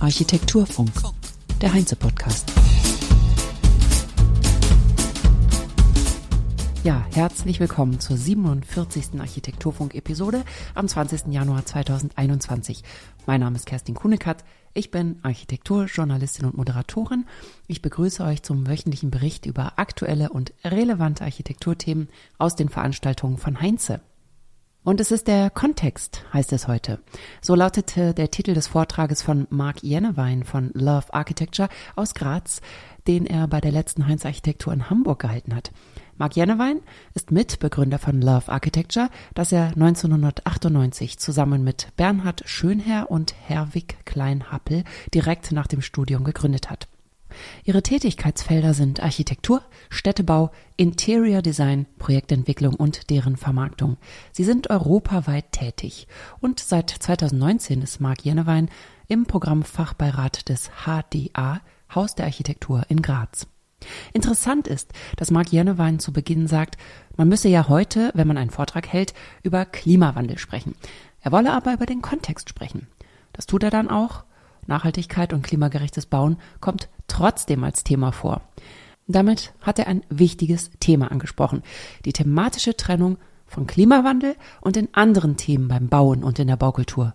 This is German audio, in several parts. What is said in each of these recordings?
Architekturfunk. Architekturfunk, der Heinze-Podcast. Ja, herzlich willkommen zur 47. Architekturfunk-Episode am 20. Januar 2021. Mein Name ist Kerstin Kunekat. Ich bin Architekturjournalistin und Moderatorin. Ich begrüße euch zum wöchentlichen Bericht über aktuelle und relevante Architekturthemen aus den Veranstaltungen von Heinze. Und es ist der Kontext, heißt es heute. So lautete der Titel des Vortrages von Mark Jennewein von Love Architecture aus Graz, den er bei der letzten Heinz Architektur in Hamburg gehalten hat. Mark Jennewein ist Mitbegründer von Love Architecture, das er 1998 zusammen mit Bernhard Schönherr und Herwig Kleinhappel direkt nach dem Studium gegründet hat. Ihre Tätigkeitsfelder sind Architektur, Städtebau, Interior Design, Projektentwicklung und deren Vermarktung. Sie sind europaweit tätig und seit 2019 ist Marc Jennewein im Programmfachbeirat des HDA, Haus der Architektur in Graz. Interessant ist, dass Marc Jennewein zu Beginn sagt, man müsse ja heute, wenn man einen Vortrag hält, über Klimawandel sprechen. Er wolle aber über den Kontext sprechen. Das tut er dann auch Nachhaltigkeit und klimagerechtes Bauen kommt trotzdem als Thema vor. Damit hat er ein wichtiges Thema angesprochen. Die thematische Trennung von Klimawandel und den anderen Themen beim Bauen und in der Baukultur.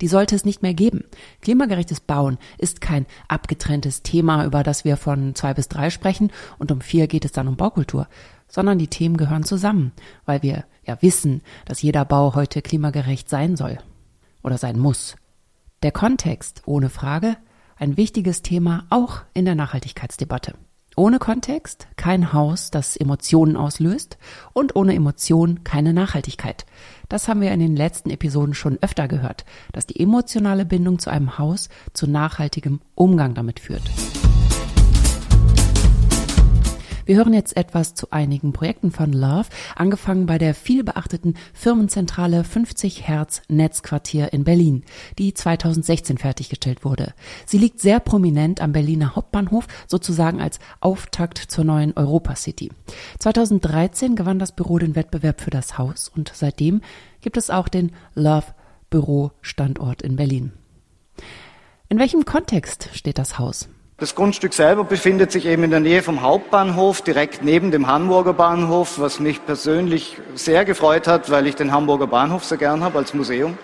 Die sollte es nicht mehr geben. Klimagerechtes Bauen ist kein abgetrenntes Thema, über das wir von zwei bis drei sprechen und um vier geht es dann um Baukultur, sondern die Themen gehören zusammen, weil wir ja wissen, dass jeder Bau heute klimagerecht sein soll oder sein muss. Der Kontext, ohne Frage, ein wichtiges Thema auch in der Nachhaltigkeitsdebatte. Ohne Kontext kein Haus, das Emotionen auslöst und ohne Emotionen keine Nachhaltigkeit. Das haben wir in den letzten Episoden schon öfter gehört, dass die emotionale Bindung zu einem Haus zu nachhaltigem Umgang damit führt. Wir hören jetzt etwas zu einigen Projekten von Love, angefangen bei der vielbeachteten Firmenzentrale 50 Hertz Netzquartier in Berlin, die 2016 fertiggestellt wurde. Sie liegt sehr prominent am Berliner Hauptbahnhof, sozusagen als Auftakt zur neuen Europa City. 2013 gewann das Büro den Wettbewerb für das Haus und seitdem gibt es auch den Love Büro Standort in Berlin. In welchem Kontext steht das Haus? Das Grundstück selber befindet sich eben in der Nähe vom Hauptbahnhof, direkt neben dem Hamburger Bahnhof, was mich persönlich sehr gefreut hat, weil ich den Hamburger Bahnhof so gern habe als Museum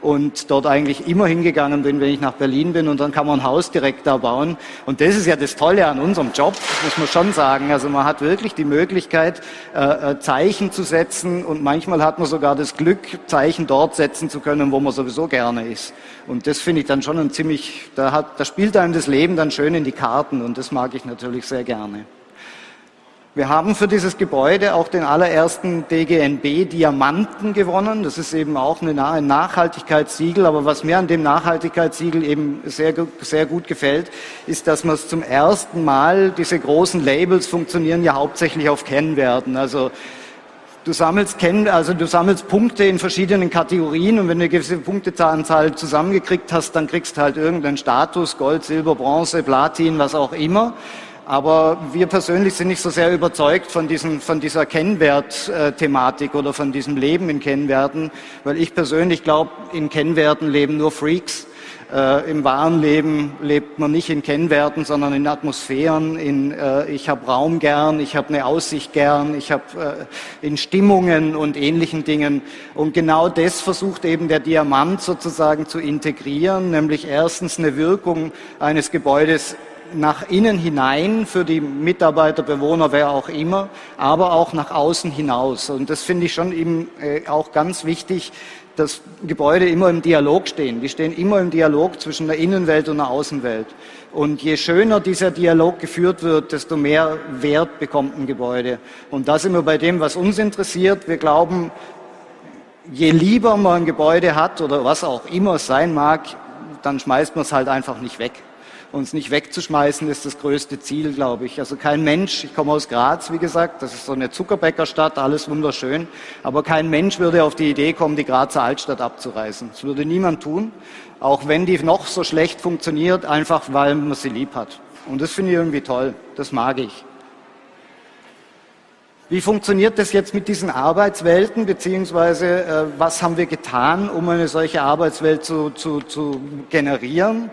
und dort eigentlich immer hingegangen bin, wenn ich nach Berlin bin und dann kann man ein Haus direkt da bauen. Und das ist ja das Tolle an unserem Job, muss man schon sagen. Also man hat wirklich die Möglichkeit, äh, äh, Zeichen zu setzen und manchmal hat man sogar das Glück, Zeichen dort setzen zu können, wo man sowieso gerne ist. Und das finde ich dann schon ein ziemlich, da, hat, da spielt einem das Leben dann schön in die Karten und das mag ich natürlich sehr gerne. Wir haben für dieses Gebäude auch den allerersten DGNB Diamanten gewonnen. Das ist eben auch ein Nachhaltigkeitssiegel. Aber was mir an dem Nachhaltigkeitssiegel eben sehr, sehr gut gefällt, ist, dass man es zum ersten Mal, diese großen Labels funktionieren ja hauptsächlich auf Kennwerten. Also Du sammelst, also du sammelst Punkte in verschiedenen Kategorien und wenn du eine gewisse Punkteanzahl zusammengekriegt hast, dann kriegst du halt irgendeinen Status, Gold, Silber, Bronze, Platin, was auch immer. Aber wir persönlich sind nicht so sehr überzeugt von, diesen, von dieser Kennwert-Thematik oder von diesem Leben in Kennwerten, weil ich persönlich glaube, in Kennwerten leben nur Freaks. Äh, Im wahren Leben lebt man nicht in Kennwerten, sondern in Atmosphären. In, äh, ich habe Raum gern, ich habe eine Aussicht gern, ich habe äh, in Stimmungen und ähnlichen Dingen. Und genau das versucht eben der Diamant sozusagen zu integrieren, nämlich erstens eine Wirkung eines Gebäudes nach innen hinein für die Mitarbeiter, Bewohner, wer auch immer, aber auch nach außen hinaus. Und das finde ich schon eben äh, auch ganz wichtig, dass Gebäude immer im Dialog stehen. Die stehen immer im Dialog zwischen der Innenwelt und der Außenwelt. Und je schöner dieser Dialog geführt wird, desto mehr Wert bekommt ein Gebäude. Und da sind wir bei dem, was uns interessiert. Wir glauben, je lieber man ein Gebäude hat oder was auch immer es sein mag, dann schmeißt man es halt einfach nicht weg uns nicht wegzuschmeißen, ist das größte Ziel, glaube ich. Also kein Mensch, ich komme aus Graz, wie gesagt, das ist so eine Zuckerbäckerstadt, alles wunderschön, aber kein Mensch würde auf die Idee kommen, die Grazer Altstadt abzureißen. Das würde niemand tun, auch wenn die noch so schlecht funktioniert, einfach weil man sie lieb hat. Und das finde ich irgendwie toll, das mag ich. Wie funktioniert das jetzt mit diesen Arbeitswelten, beziehungsweise äh, was haben wir getan, um eine solche Arbeitswelt zu, zu, zu generieren?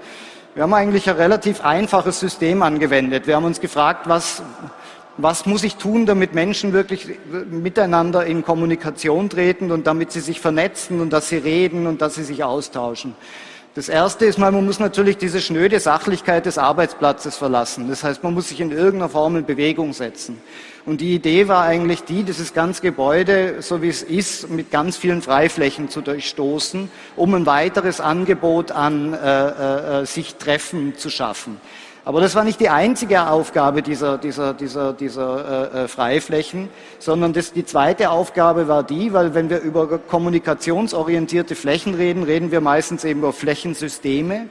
Wir haben eigentlich ein relativ einfaches System angewendet. Wir haben uns gefragt, was, was muss ich tun, damit Menschen wirklich miteinander in Kommunikation treten und damit sie sich vernetzen und dass sie reden und dass sie sich austauschen. Das erste ist mal, man muss natürlich diese schnöde Sachlichkeit des Arbeitsplatzes verlassen. Das heißt, man muss sich in irgendeiner Form in Bewegung setzen. Und die Idee war eigentlich die, dieses ganze Gebäude, so wie es ist, mit ganz vielen Freiflächen zu durchstoßen, um ein weiteres Angebot an äh, äh, äh sich Treffen zu schaffen. Aber das war nicht die einzige Aufgabe dieser, dieser, dieser, dieser äh, äh, Freiflächen, sondern das, die zweite Aufgabe war die, weil wenn wir über kommunikationsorientierte Flächen reden, reden wir meistens eben über Flächensysteme.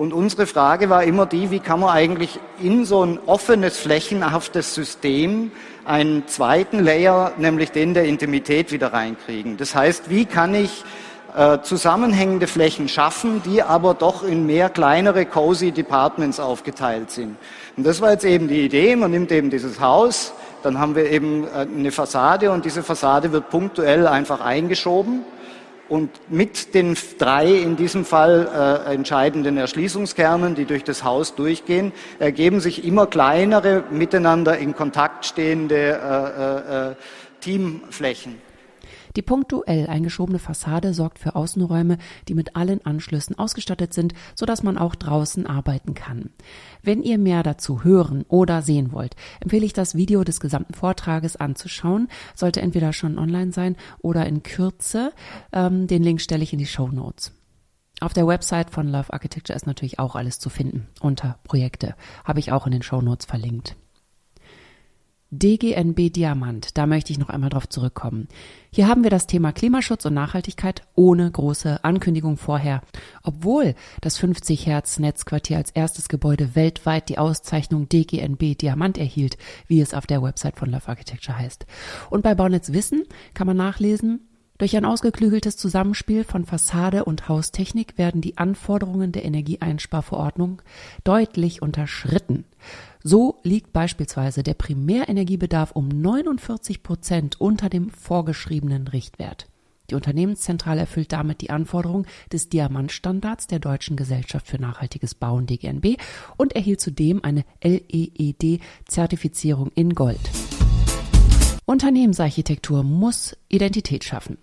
Und unsere Frage war immer die, wie kann man eigentlich in so ein offenes, flächenhaftes System einen zweiten Layer, nämlich den der Intimität wieder reinkriegen. Das heißt, wie kann ich äh, zusammenhängende Flächen schaffen, die aber doch in mehr kleinere cozy Departments aufgeteilt sind. Und das war jetzt eben die Idee. Man nimmt eben dieses Haus, dann haben wir eben äh, eine Fassade und diese Fassade wird punktuell einfach eingeschoben. Und mit den drei in diesem Fall äh, entscheidenden Erschließungskernen, die durch das Haus durchgehen, ergeben sich immer kleinere, miteinander in Kontakt stehende äh, äh, äh Teamflächen. Die punktuell eingeschobene Fassade sorgt für Außenräume, die mit allen Anschlüssen ausgestattet sind, sodass man auch draußen arbeiten kann. Wenn ihr mehr dazu hören oder sehen wollt, empfehle ich das Video des gesamten Vortrages anzuschauen. Sollte entweder schon online sein oder in Kürze. Ähm, den Link stelle ich in die Show Notes. Auf der Website von Love Architecture ist natürlich auch alles zu finden. Unter Projekte habe ich auch in den Show Notes verlinkt. DGNB Diamant, da möchte ich noch einmal drauf zurückkommen. Hier haben wir das Thema Klimaschutz und Nachhaltigkeit ohne große Ankündigung vorher. Obwohl das 50 Hertz Netzquartier als erstes Gebäude weltweit die Auszeichnung DGNB Diamant erhielt, wie es auf der Website von Love Architecture heißt. Und bei Baunetz Wissen kann man nachlesen, durch ein ausgeklügeltes Zusammenspiel von Fassade und Haustechnik werden die Anforderungen der Energieeinsparverordnung deutlich unterschritten. So liegt beispielsweise der Primärenergiebedarf um 49 Prozent unter dem vorgeschriebenen Richtwert. Die Unternehmenszentrale erfüllt damit die Anforderungen des Diamantstandards der Deutschen Gesellschaft für nachhaltiges Bauen DGNB und erhielt zudem eine LEED-Zertifizierung in Gold. Unternehmensarchitektur muss Identität schaffen.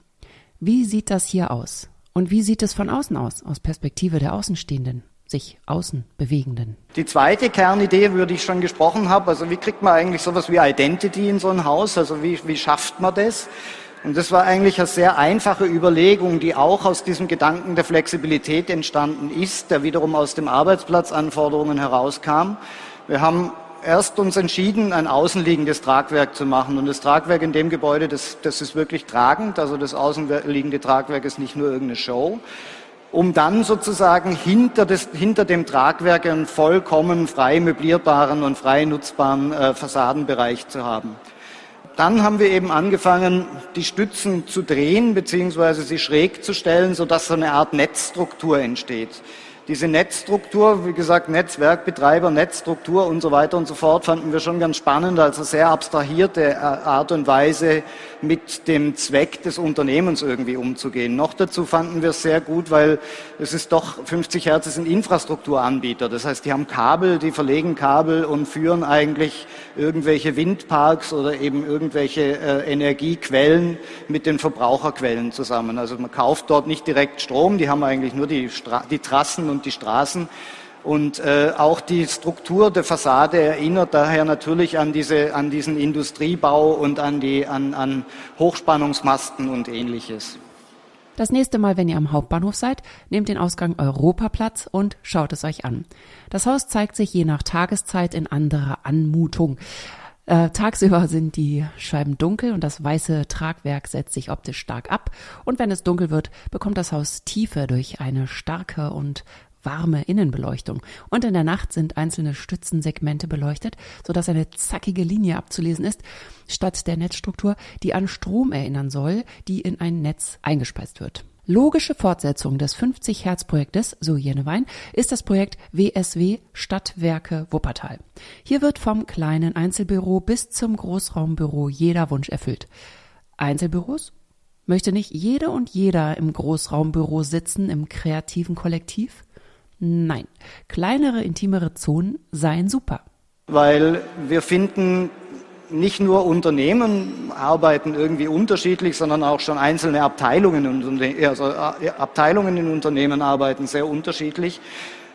Wie sieht das hier aus? Und wie sieht es von außen aus, aus Perspektive der Außenstehenden? sich außen bewegenden. Die zweite Kernidee, über die ich schon gesprochen habe, also wie kriegt man eigentlich sowas wie Identity in so ein Haus, also wie, wie schafft man das? Und das war eigentlich eine sehr einfache Überlegung, die auch aus diesem Gedanken der Flexibilität entstanden ist, der wiederum aus dem Arbeitsplatzanforderungen herauskam. Wir haben erst uns entschieden, ein außenliegendes Tragwerk zu machen. Und das Tragwerk in dem Gebäude, das, das ist wirklich tragend. Also das außenliegende Tragwerk ist nicht nur irgendeine Show. Um dann sozusagen hinter, des, hinter dem Tragwerk einen vollkommen frei möblierbaren und frei nutzbaren äh, Fassadenbereich zu haben. Dann haben wir eben angefangen, die Stützen zu drehen beziehungsweise sie schräg zu stellen, sodass so eine Art Netzstruktur entsteht. Diese Netzstruktur, wie gesagt, Netzwerkbetreiber, Netzstruktur und so weiter und so fort, fanden wir schon ganz spannend, also sehr abstrahierte äh, Art und Weise, mit dem Zweck des Unternehmens irgendwie umzugehen. Noch dazu fanden wir es sehr gut, weil es ist doch, 50 Hertz ist ein Infrastrukturanbieter. Das heißt, die haben Kabel, die verlegen Kabel und führen eigentlich irgendwelche Windparks oder eben irgendwelche äh, Energiequellen mit den Verbraucherquellen zusammen. Also man kauft dort nicht direkt Strom, die haben eigentlich nur die, Stra die Trassen und die Straßen. Und äh, auch die Struktur der Fassade erinnert daher natürlich an, diese, an diesen Industriebau und an, die, an, an Hochspannungsmasten und ähnliches. Das nächste Mal, wenn ihr am Hauptbahnhof seid, nehmt den Ausgang Europaplatz und schaut es euch an. Das Haus zeigt sich je nach Tageszeit in anderer Anmutung. Äh, tagsüber sind die Scheiben dunkel und das weiße Tragwerk setzt sich optisch stark ab. Und wenn es dunkel wird, bekommt das Haus Tiefe durch eine starke und warme Innenbeleuchtung. Und in der Nacht sind einzelne Stützensegmente beleuchtet, sodass eine zackige Linie abzulesen ist, statt der Netzstruktur, die an Strom erinnern soll, die in ein Netz eingespeist wird. Logische Fortsetzung des 50-Hertz-Projektes, so Jene Wein, ist das Projekt WSW Stadtwerke Wuppertal. Hier wird vom kleinen Einzelbüro bis zum Großraumbüro jeder Wunsch erfüllt. Einzelbüros? Möchte nicht jede und jeder im Großraumbüro sitzen, im kreativen Kollektiv? Nein, kleinere, intimere Zonen seien super. Weil wir finden, nicht nur Unternehmen arbeiten irgendwie unterschiedlich, sondern auch schon einzelne Abteilungen, also äh, Abteilungen in Unternehmen arbeiten sehr unterschiedlich.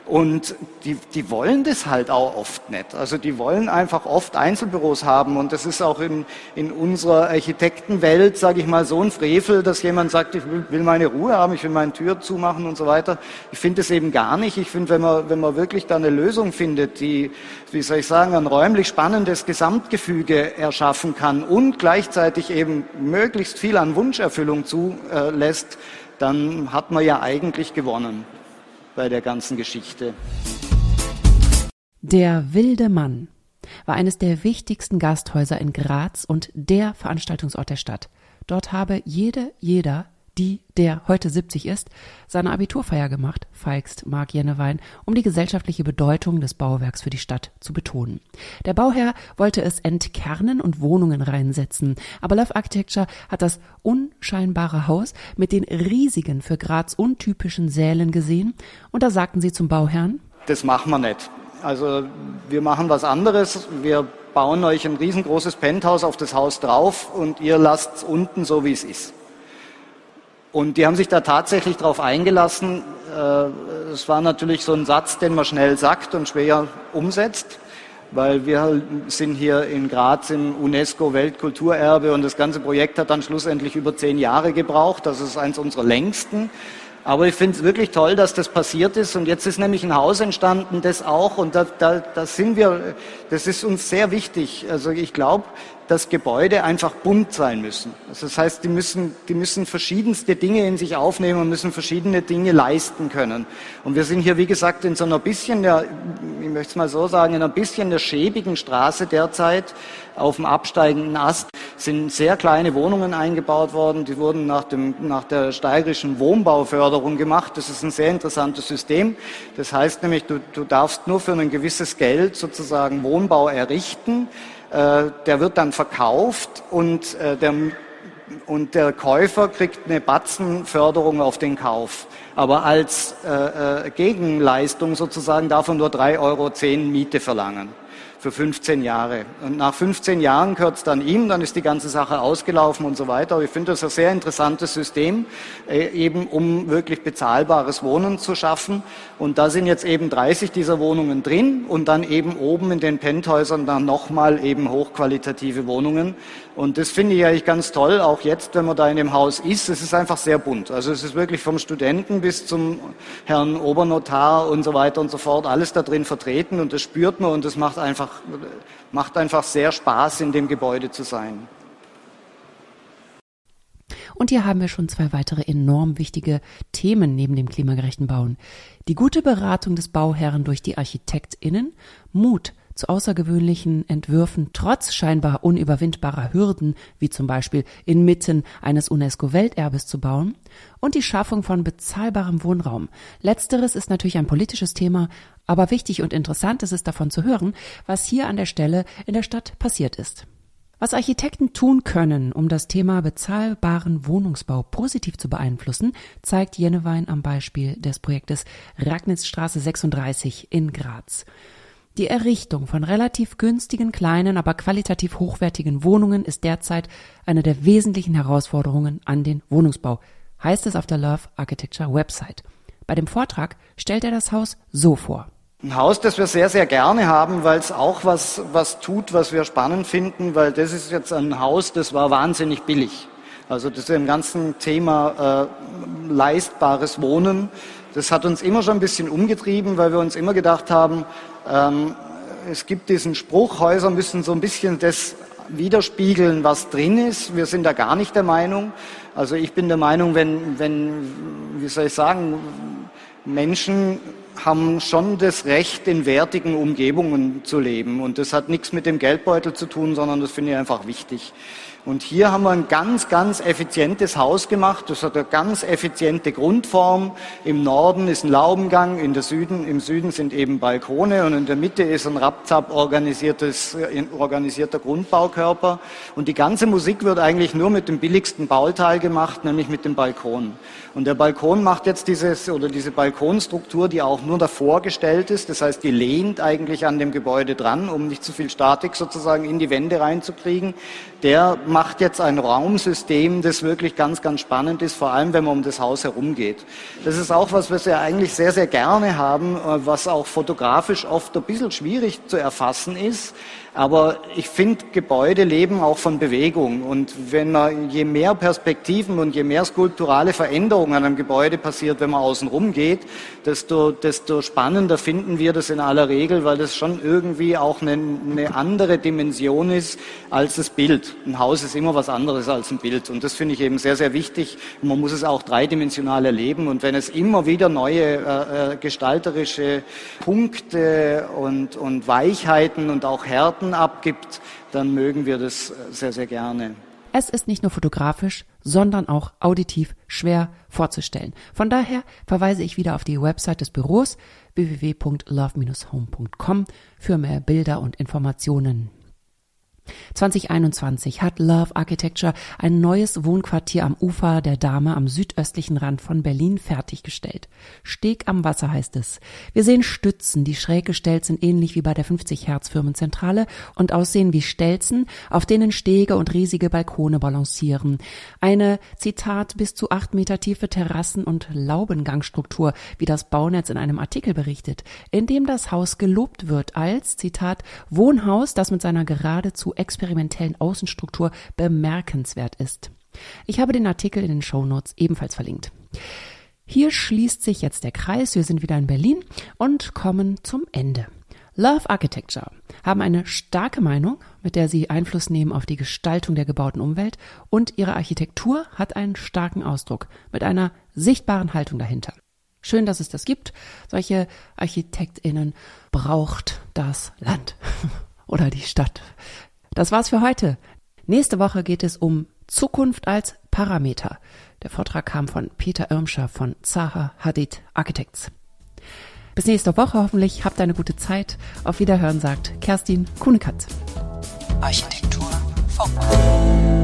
Und die, die wollen das halt auch oft nicht. Also die wollen einfach oft Einzelbüros haben. Und das ist auch in, in unserer Architektenwelt, sage ich mal, so ein Frevel, dass jemand sagt, ich will, meine Ruhe haben, ich will meine Tür zumachen und so weiter. Ich finde es eben gar nicht. Ich finde, wenn man, wenn man wirklich da eine Lösung findet, die, wie soll ich sagen, ein räumlich spannendes Gesamtgefüge erschaffen kann und gleichzeitig eben möglichst viel an Wunscherfüllung zulässt, dann hat man ja eigentlich gewonnen bei der ganzen Geschichte. Der wilde Mann war eines der wichtigsten Gasthäuser in Graz und der Veranstaltungsort der Stadt. Dort habe jede, jeder die, der heute 70 ist, seine Abiturfeier gemacht, feigst Mark Jennewein, um die gesellschaftliche Bedeutung des Bauwerks für die Stadt zu betonen. Der Bauherr wollte es entkernen und Wohnungen reinsetzen, aber Love Architecture hat das unscheinbare Haus mit den riesigen, für Graz untypischen Sälen gesehen und da sagten sie zum Bauherrn, das machen wir nicht. Also wir machen was anderes. Wir bauen euch ein riesengroßes Penthouse auf das Haus drauf und ihr lasst es unten so, wie es ist. Und die haben sich da tatsächlich darauf eingelassen. Äh, es war natürlich so ein Satz, den man schnell sagt und schwer umsetzt, weil wir sind hier in Graz im UNESCO-Weltkulturerbe und das ganze Projekt hat dann schlussendlich über zehn Jahre gebraucht. Das ist eins unserer längsten. Aber ich finde es wirklich toll, dass das passiert ist. Und jetzt ist nämlich ein Haus entstanden, das auch, und da, da, da sind wir, das ist uns sehr wichtig. Also ich glaube, dass Gebäude einfach bunt sein müssen. Also das heißt, die müssen, die müssen verschiedenste Dinge in sich aufnehmen und müssen verschiedene Dinge leisten können. Und wir sind hier, wie gesagt, in so einer bisschen, der, ich möchte es mal so sagen, in einer bisschen der schäbigen Straße derzeit auf dem absteigenden Ast sind sehr kleine Wohnungen eingebaut worden. Die wurden nach, dem, nach der steigerischen Wohnbauförderung gemacht. Das ist ein sehr interessantes System. Das heißt nämlich, du, du darfst nur für ein gewisses Geld sozusagen Wohnbau errichten. Äh, der wird dann verkauft und äh, der, und der Käufer kriegt eine Batzenförderung auf den Kauf. Aber als äh, äh Gegenleistung sozusagen darf er nur 3,10 Euro Miete verlangen für 15 Jahre. Und nach 15 Jahren gehört es dann ihm, dann ist die ganze Sache ausgelaufen und so weiter. Aber ich finde das ein sehr interessantes System, äh, eben um wirklich bezahlbares Wohnen zu schaffen. Und da sind jetzt eben 30 dieser Wohnungen drin und dann eben oben in den Penthäusern dann nochmal eben hochqualitative Wohnungen. Und das finde ich eigentlich ganz toll, auch jetzt, wenn man da in dem Haus ist. Es ist einfach sehr bunt. Also es ist wirklich vom Studenten bis zum Herrn Obernotar und so weiter und so fort alles da drin vertreten und das spürt man und das macht einfach, macht einfach sehr Spaß, in dem Gebäude zu sein. Und hier haben wir schon zwei weitere enorm wichtige Themen neben dem klimagerechten Bauen. Die gute Beratung des Bauherren durch die ArchitektInnen, Mut zu außergewöhnlichen Entwürfen trotz scheinbar unüberwindbarer Hürden, wie zum Beispiel inmitten eines UNESCO-Welterbes zu bauen, und die Schaffung von bezahlbarem Wohnraum. Letzteres ist natürlich ein politisches Thema, aber wichtig und interessant ist es davon zu hören, was hier an der Stelle in der Stadt passiert ist. Was Architekten tun können, um das Thema bezahlbaren Wohnungsbau positiv zu beeinflussen, zeigt Jennewein am Beispiel des Projektes Ragnitzstraße 36 in Graz. Die Errichtung von relativ günstigen, kleinen, aber qualitativ hochwertigen Wohnungen ist derzeit eine der wesentlichen Herausforderungen an den Wohnungsbau, heißt es auf der Love Architecture Website. Bei dem Vortrag stellt er das Haus so vor. Ein Haus, das wir sehr, sehr gerne haben, weil es auch was, was tut, was wir spannend finden, weil das ist jetzt ein Haus, das war wahnsinnig billig. Also das ist im ganzen Thema äh, leistbares Wohnen. Das hat uns immer schon ein bisschen umgetrieben, weil wir uns immer gedacht haben, ähm, es gibt diesen Spruch, Häuser müssen so ein bisschen das widerspiegeln, was drin ist. Wir sind da gar nicht der Meinung. Also ich bin der Meinung, wenn, wenn wie soll ich sagen, Menschen haben schon das Recht, in wertigen Umgebungen zu leben. Und das hat nichts mit dem Geldbeutel zu tun, sondern das finde ich einfach wichtig. Und hier haben wir ein ganz, ganz effizientes Haus gemacht. Das hat eine ganz effiziente Grundform. Im Norden ist ein Laubengang, in der Süden, im Süden sind eben Balkone und in der Mitte ist ein Rapzap äh, organisierter Grundbaukörper. Und die ganze Musik wird eigentlich nur mit dem billigsten Bauteil gemacht, nämlich mit dem Balkon. Und der Balkon macht jetzt dieses, oder diese Balkonstruktur, die auch nur davor gestellt ist. Das heißt, die lehnt eigentlich an dem Gebäude dran, um nicht zu viel Statik sozusagen in die Wände reinzukriegen. Der macht jetzt ein Raumsystem, das wirklich ganz, ganz spannend ist, vor allem wenn man um das Haus herumgeht. Das ist auch was, was wir eigentlich sehr, sehr gerne haben, äh, was auch fotografisch oft ein bisschen schwierig zu erfassen ist. Aber ich finde, Gebäude leben auch von Bewegung. Und wenn man, je mehr Perspektiven und je mehr skulpturale Veränderungen an einem Gebäude passiert, wenn man außen rum geht, desto, desto spannender finden wir das in aller Regel, weil das schon irgendwie auch eine, eine andere Dimension ist als das Bild. Ein Haus ist immer was anderes als ein Bild. Und das finde ich eben sehr, sehr wichtig. Man muss es auch dreidimensional erleben. Und wenn es immer wieder neue äh, äh gestalterische Punkte und, und Weichheiten und auch Härten abgibt, dann mögen wir das äh, sehr, sehr gerne. Es ist nicht nur fotografisch, sondern auch auditiv schwer vorzustellen. Von daher verweise ich wieder auf die Website des Büros www.love-home.com für mehr Bilder und Informationen. 2021 hat Love Architecture ein neues Wohnquartier am Ufer der Dame am südöstlichen Rand von Berlin fertiggestellt. Steg am Wasser heißt es. Wir sehen Stützen, die schräg gestellt sind, ähnlich wie bei der 50 Hertz Firmenzentrale und aussehen wie Stelzen, auf denen Stege und riesige Balkone balancieren. Eine, Zitat, bis zu acht Meter tiefe Terrassen- und Laubengangstruktur, wie das Baunetz in einem Artikel berichtet, in dem das Haus gelobt wird als, Zitat, Wohnhaus, das mit seiner geradezu experimentellen Außenstruktur bemerkenswert ist. Ich habe den Artikel in den Shownotes ebenfalls verlinkt. Hier schließt sich jetzt der Kreis. Wir sind wieder in Berlin und kommen zum Ende. Love Architecture haben eine starke Meinung, mit der sie Einfluss nehmen auf die Gestaltung der gebauten Umwelt und ihre Architektur hat einen starken Ausdruck mit einer sichtbaren Haltung dahinter. Schön, dass es das gibt. Solche Architektinnen braucht das Land oder die Stadt. Das war's für heute. Nächste Woche geht es um Zukunft als Parameter. Der Vortrag kam von Peter Irmscher von Zaha Hadid Architects. Bis nächste Woche hoffentlich. Habt eine gute Zeit. Auf Wiederhören sagt Kerstin Kuhnekatz. Architektur Funk.